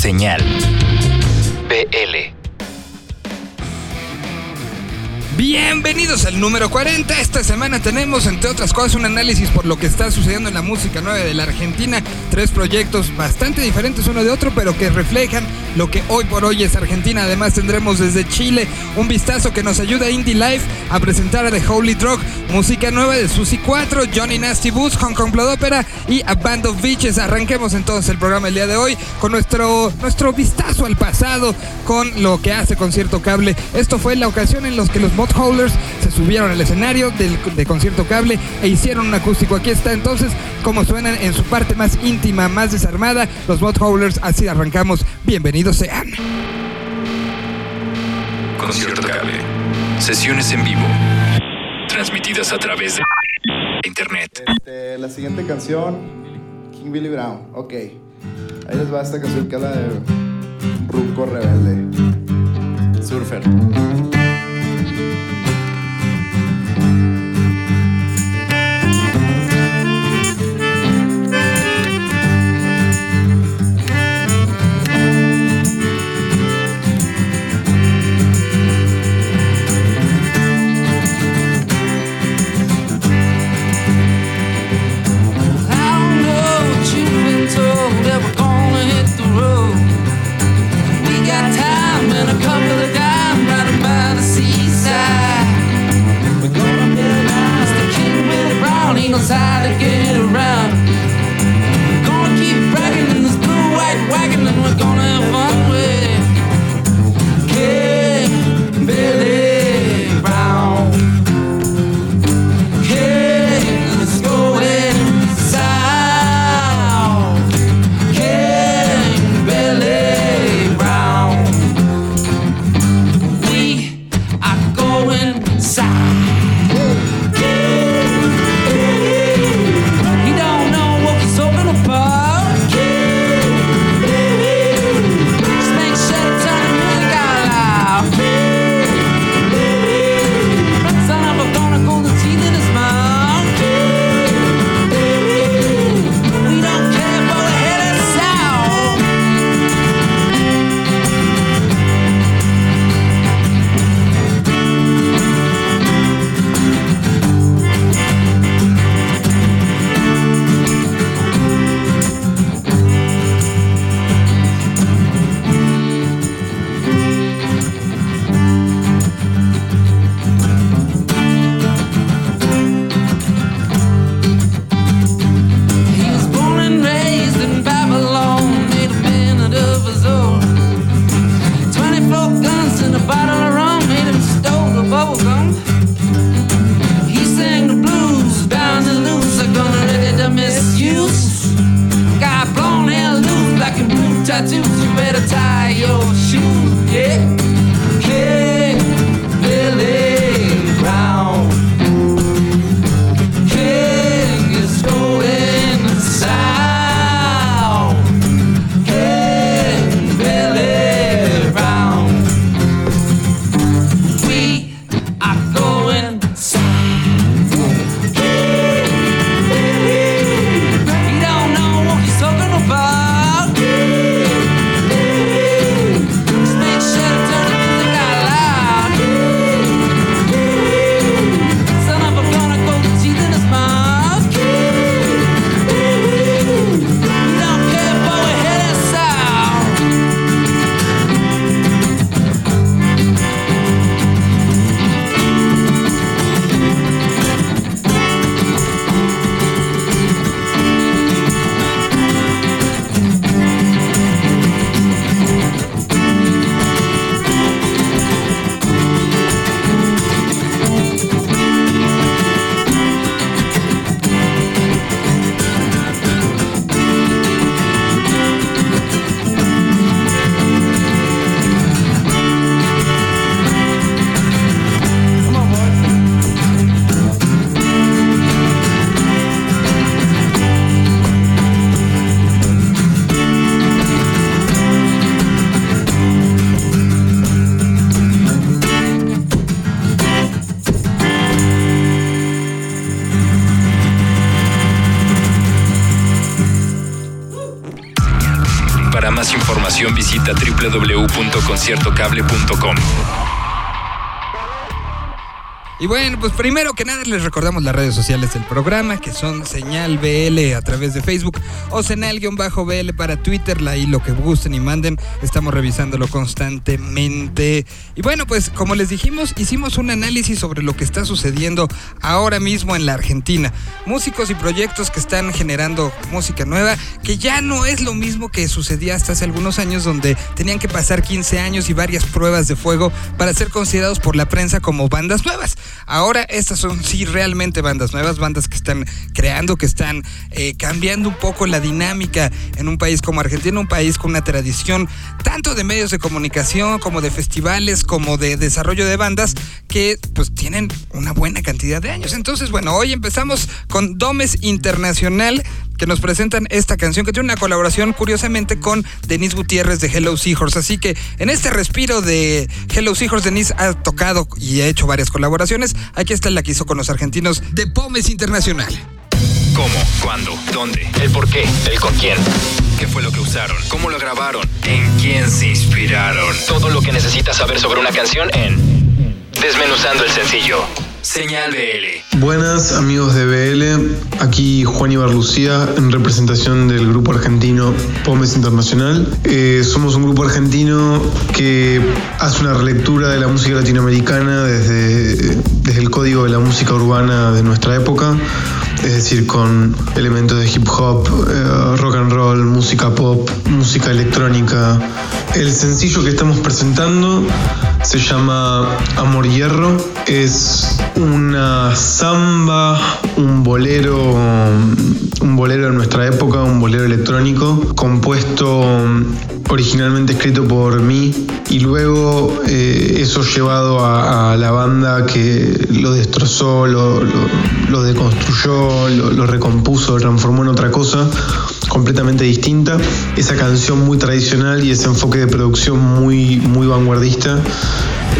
Señal. BL. Bienvenidos al número 40. Esta semana tenemos, entre otras cosas, un análisis por lo que está sucediendo en la música nueva de la Argentina. Tres proyectos bastante diferentes uno de otro, pero que reflejan lo que hoy por hoy es Argentina. Además, tendremos desde Chile un vistazo que nos ayuda a Indie Life a presentar a The Holy Drug, música nueva de Susi 4, Johnny Nasty Boots, Hong Kong Blood Opera y A Band of Beaches. Arranquemos entonces el programa el día de hoy con nuestro, nuestro vistazo al pasado, con lo que hace Concierto Cable. Esto fue la ocasión en la que los Mod Holders se subieron al escenario del, de Concierto Cable e hicieron un acústico. Aquí está entonces como suenan en su parte más íntima, más desarmada, los Mod Holders. Así arrancamos. Bienvenidos sean. Concierto Cable. Sesiones en vivo. Transmitidas a través de Internet. Este, la siguiente canción, King Billy Brown. Ok. Ahí les va esta canción que es la de Ruco Rebelde. Surfer. inside again. Visita www.conciertocable.com. Y bueno, pues primero que nada les recordamos las redes sociales del programa, que son Señal BL a través de Facebook o Señal-BL para Twitter, ahí lo que gusten y manden, estamos revisándolo constantemente. Y bueno, pues como les dijimos, hicimos un análisis sobre lo que está sucediendo ahora mismo en la Argentina. Músicos y proyectos que están generando música nueva, que ya no es lo mismo que sucedía hasta hace algunos años, donde tenían que pasar 15 años y varias pruebas de fuego para ser considerados por la prensa como bandas nuevas. Ahora estas son sí realmente bandas nuevas, bandas que están creando, que están eh, cambiando un poco la dinámica en un país como Argentina, un país con una tradición tanto de medios de comunicación como de festivales, como de desarrollo de bandas que pues tienen una buena cantidad de años. Entonces, bueno, hoy empezamos con Domes Internacional que nos presentan esta canción que tiene una colaboración curiosamente con Denise Gutiérrez de Hello Seahorse. Así que en este respiro de Hello Seahorse, Denise ha tocado y ha hecho varias colaboraciones. Aquí está la que hizo con los argentinos de Pomes Internacional. ¿Cómo? ¿Cuándo? ¿Dónde? ¿El por qué? ¿El con quién? ¿Qué fue lo que usaron? ¿Cómo lo grabaron? ¿En quién se inspiraron? Todo lo que necesitas saber sobre una canción en Desmenuzando el sencillo. Señal BL. Buenas amigos de BL, aquí Juan Ibar Lucía en representación del grupo argentino Pomes Internacional. Eh, somos un grupo argentino que hace una relectura de la música latinoamericana desde, desde el código de la música urbana de nuestra época, es decir, con elementos de hip hop, eh, rock and roll, música pop, música electrónica. El sencillo que estamos presentando se llama Amor Hierro, es una samba, un bolero, un bolero de nuestra época, un bolero electrónico, compuesto originalmente escrito por mí y luego eh, eso llevado a, la banda que lo destrozó, lo, deconstruyó, lo, recompuso, lo transformó en otra cosa completamente distinta. Esa canción muy tradicional y ese enfoque de producción muy, muy vanguardista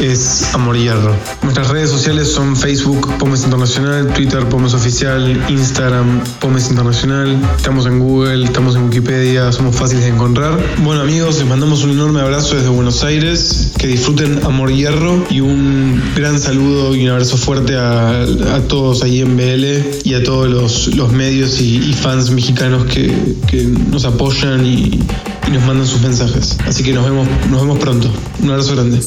es Amor Hierro. Nuestras redes sociales son Facebook Pomes Internacional, Twitter Pomes Oficial, Instagram Pomes Internacional. Estamos en Google, estamos en Wikipedia, somos fáciles de encontrar. Bueno amigos, les mandamos un enorme abrazo desde Buenos Aires. Que disfruten Amor Hierro y un gran saludo y un abrazo fuerte a, todos ahí en BL y a todos los, los medios y, y, fans mexicanos que, que nos apoyan y, y, nos mandan sus mensajes. Así que nos vemos, nos vemos pronto. Un abrazo grande.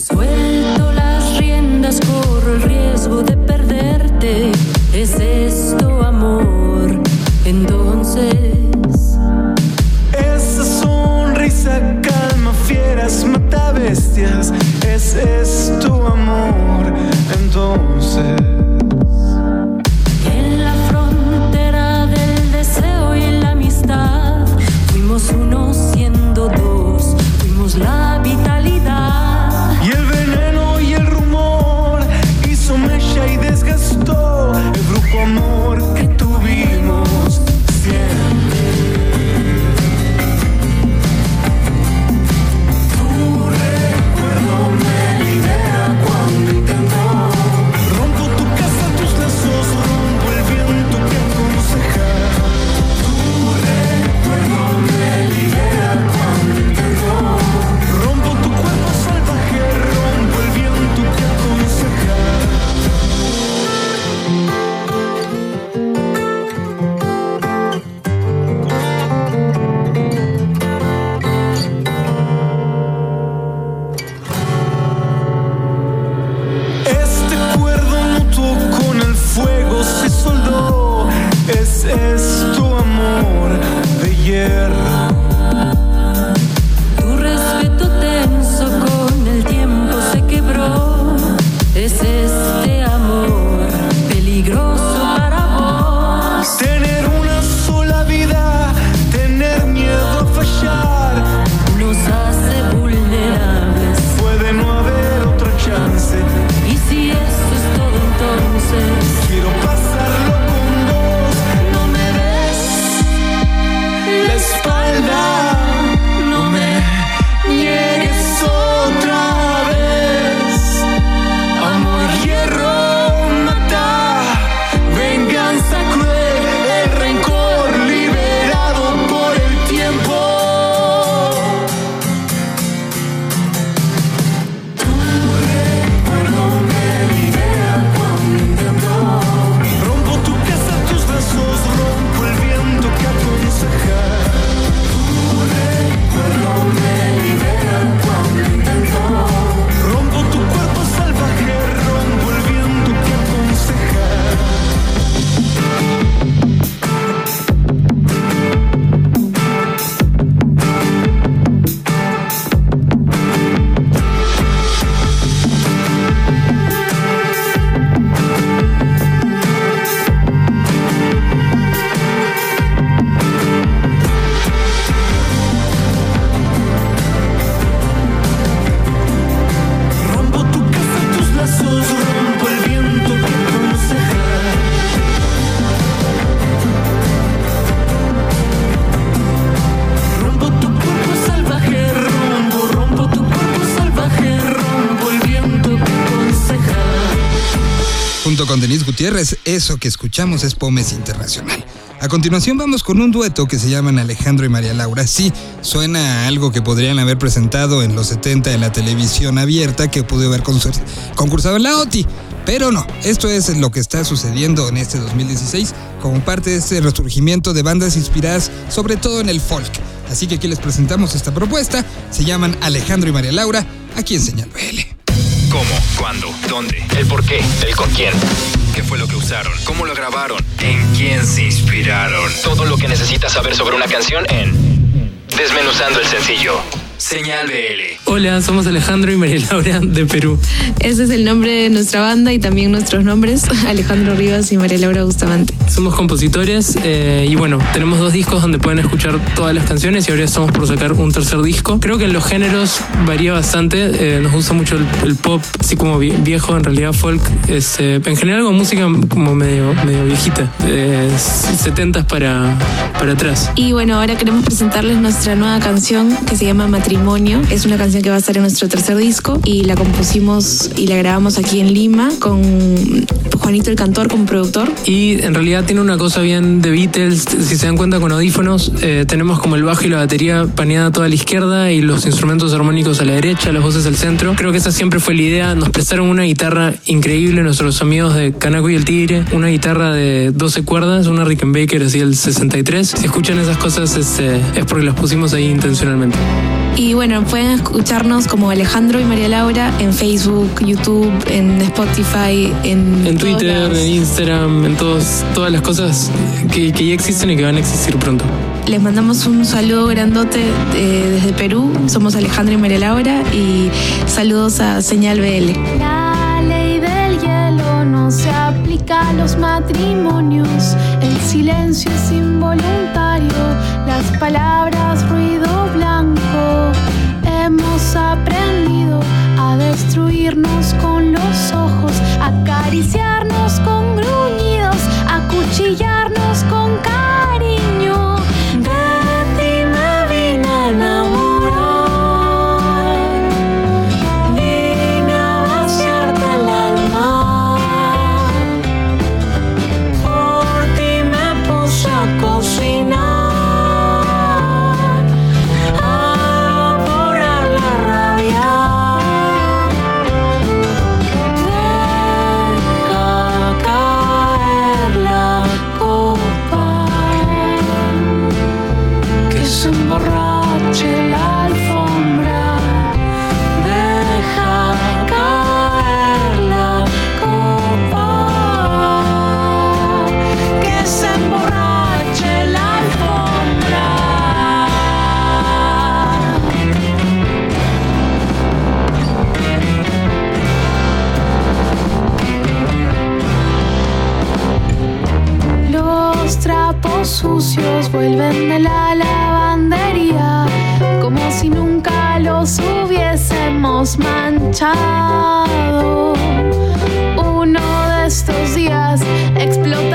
here Eso que escuchamos es Pomes Internacional. A continuación vamos con un dueto que se llaman Alejandro y María Laura. Sí, suena a algo que podrían haber presentado en los 70 en la televisión abierta que pudo haber concursado en la OTI. Pero no, esto es lo que está sucediendo en este 2016 como parte de este resurgimiento de bandas inspiradas sobre todo en el folk. Así que aquí les presentamos esta propuesta. Se llaman Alejandro y María Laura, aquí en Señal BL. ¿Cómo? ¿Cuándo? ¿Dónde? ¿El por qué? ¿El con quién? ¿Qué fue lo que usaron? ¿Cómo lo grabaron? ¿En quién se inspiraron? Todo lo que necesitas saber sobre una canción en Desmenuzando el sencillo. Señal BL. Hola, somos Alejandro y María Laura de Perú. Ese es el nombre de nuestra banda y también nuestros nombres, Alejandro Rivas y María Laura Bustamante. Somos compositores eh, y bueno, tenemos dos discos donde pueden escuchar todas las canciones y ahora estamos por sacar un tercer disco. Creo que en los géneros varía bastante, eh, nos gusta mucho el, pop, así como viejo, en realidad folk, es, eh, en general con música como medio, medio viejita, 70 para, para atrás. Y bueno, ahora queremos presentarles nuestra nueva canción que se llama Matrimonio es una canción que va a estar en nuestro tercer disco y la compusimos y la grabamos aquí en Lima con Juanito el Cantor como productor. Y en realidad tiene una cosa bien de Beatles, si se dan cuenta con audífonos, eh, tenemos como el bajo y la batería paneada toda a la izquierda y los instrumentos armónicos a la derecha, las voces al centro. Creo que esa siempre fue la idea. Nos prestaron una guitarra increíble nuestros amigos de Canaco y el Tigre, una guitarra de 12 cuerdas, una Rickenbacker así el 63. Si escuchan esas cosas es, eh, es porque las pusimos ahí intencionalmente. Y bueno, pueden escucharnos como Alejandro y María Laura en Facebook, YouTube, en Spotify, en, en Twitter, en Instagram, en todos, todas las cosas que, ya existen y que van a existir pronto. Les mandamos un saludo grandote eh, desde Perú. Somos Alejandro y María Laura y saludos a Señal BL. La ley del hielo no se aplica a los matrimonios. El silencio es involuntario. Las palabras ruido blanco. Aprendido a destruirnos con los ojos, acariciarnos con gruñidos, acuchillarnos manchado. Uno de estos días explotará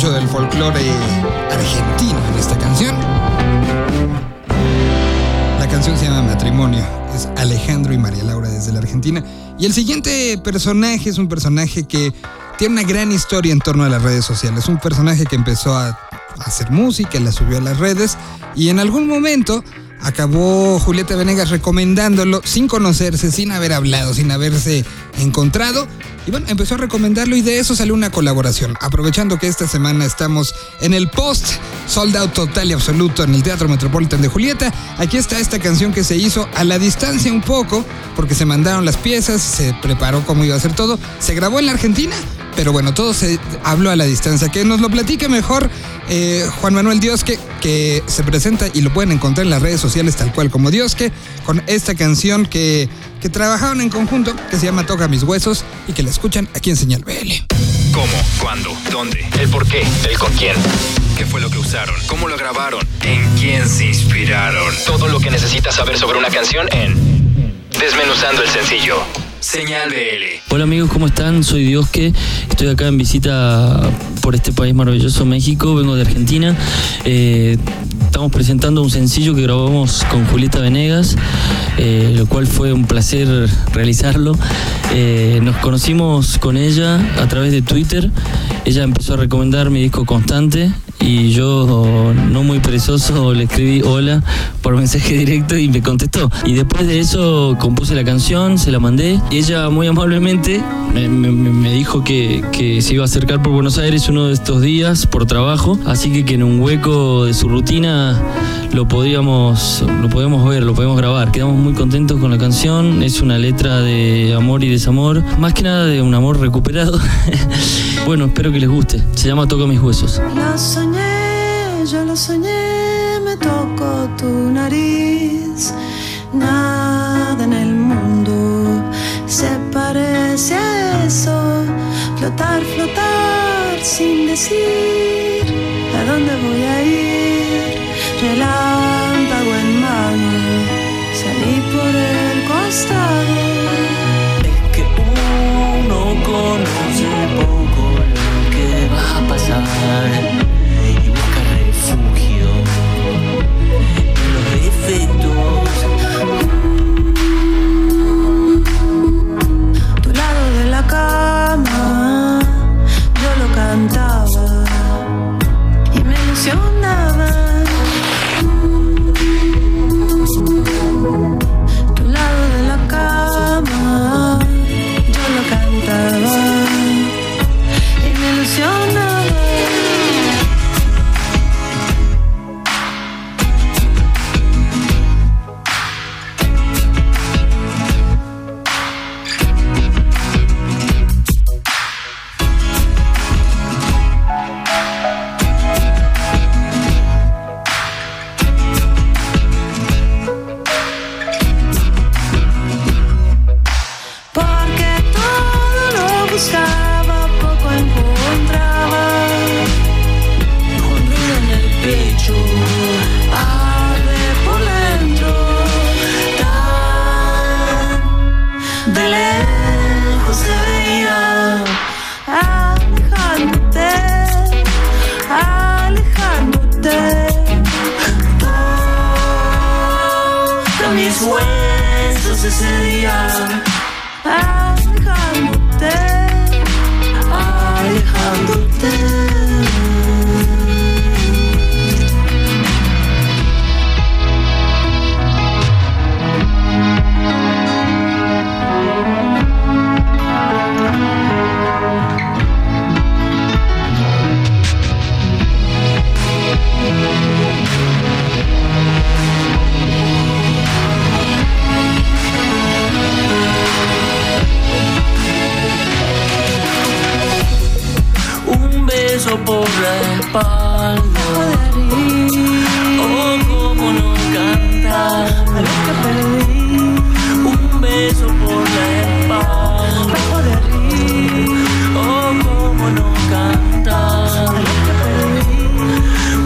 folclore argentino en esta canción. La canción se llama Matrimonio. Es Alejandro y María Laura desde la Argentina. Y el siguiente personaje es un personaje que tiene una gran historia en torno a las redes sociales. Un personaje que empezó a hacer música, la subió a las redes y en algún momento acabó Julieta Venegas recomendándolo sin conocerse, sin haber hablado, sin haberse encontrado. Y bueno, empezó a recomendarlo y de eso salió una colaboración. Aprovechando que esta semana estamos en el post sold out total y absoluto en el Teatro Metropolitan de Julieta, aquí está esta canción que se hizo a la distancia un poco, porque se mandaron las piezas, se preparó cómo iba a ser todo, se grabó en la Argentina, pero bueno, todo se habló a la distancia. Que nos lo platique mejor eh, Juan Manuel Diosque, que se presenta y lo pueden encontrar en las redes sociales tal cual como Diosque, con esta canción que, que trabajaron en conjunto, que se llama Toca mis huesos y que la escuchan aquí en Señal BL. ¿Cómo? ¿Cuándo? ¿Dónde? ¿El por qué? ¿El con quién? ¿Qué fue lo que usaron? ¿Cómo lo grabaron? ¿En quién se inspiraron? Todo lo que necesitas saber sobre una canción en Desmenuzando el sencillo. Señal BL. Hola amigos, ¿cómo están? Soy Diosque, estoy acá en visita por este país maravilloso, México, vengo de Argentina. Eh, estamos presentando un sencillo que grabamos con Julieta Venegas, eh, lo cual fue un placer realizarlo. Eh, nos conocimos con ella a través de Twitter, ella empezó a recomendar mi disco Constante y yo, no muy perezoso, le escribí hola por mensaje directo y me contestó. Y después de eso compuse la canción, se la mandé. Y ella muy amablemente me, dijo que, que se iba a acercar por Buenos Aires uno de estos días por trabajo. Así que que en un hueco de su rutina lo podíamos, lo podíamos ver, lo podíamos grabar. Quedamos muy contentos con la canción. Es una letra de amor y desamor. Más que nada de un amor recuperado. bueno, espero que les guste. Se llama Toca mis huesos. Yo lo soñé, me tocó tu nariz. Nada en el mundo se parece a eso. Flotar, flotar sin decir a dónde voy a ir. Relámpago en mano, salí por el costado. que uno conoce poco lo que va a pasar huesos ese día, por la espalda. Oh, cómo no cantar. Un beso por la espalda. Oh, cómo no cantar.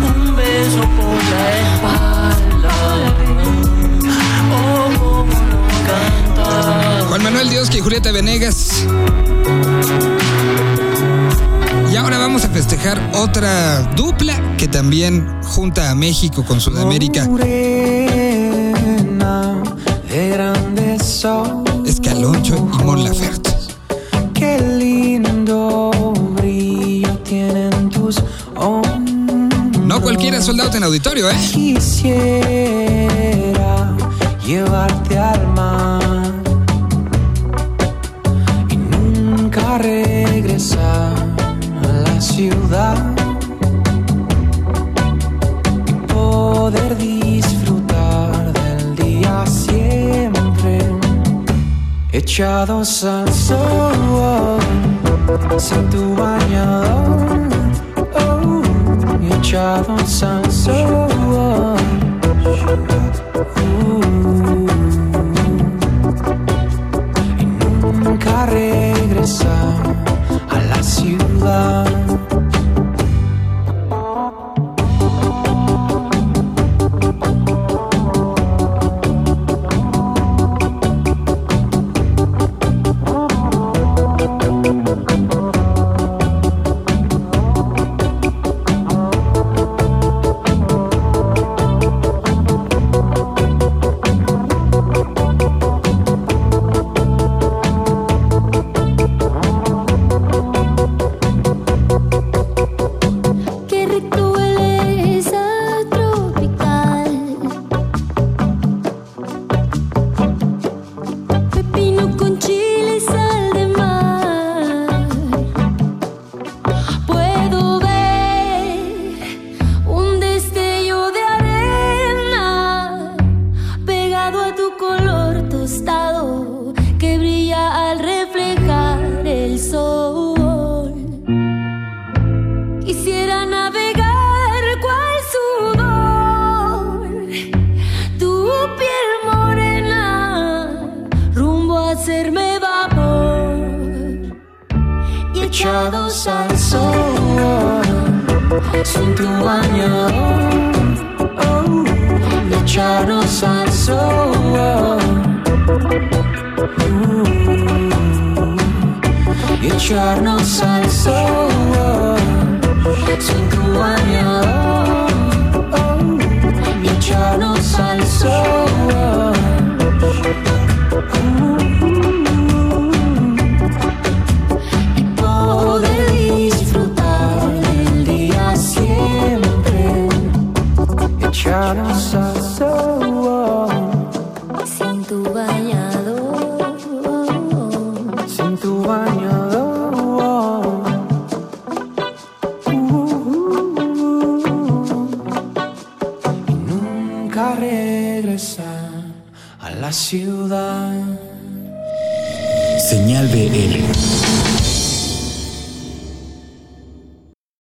Un beso por la espalda. Oh, cómo no cantar. Juan Manuel Diosque y Julieta Venegas ahora vamos a festejar otra dupla que también junta a México con Sudamérica. Escaloncho y Mon Laferte. Qué lindo brillo tienen tus No cualquiera soldado en auditorio, ¿eh? Quisiera llevarte al. echados al sol sin tu bañador oh, echados al sol. Uh, y nunca regresar a la ciudad.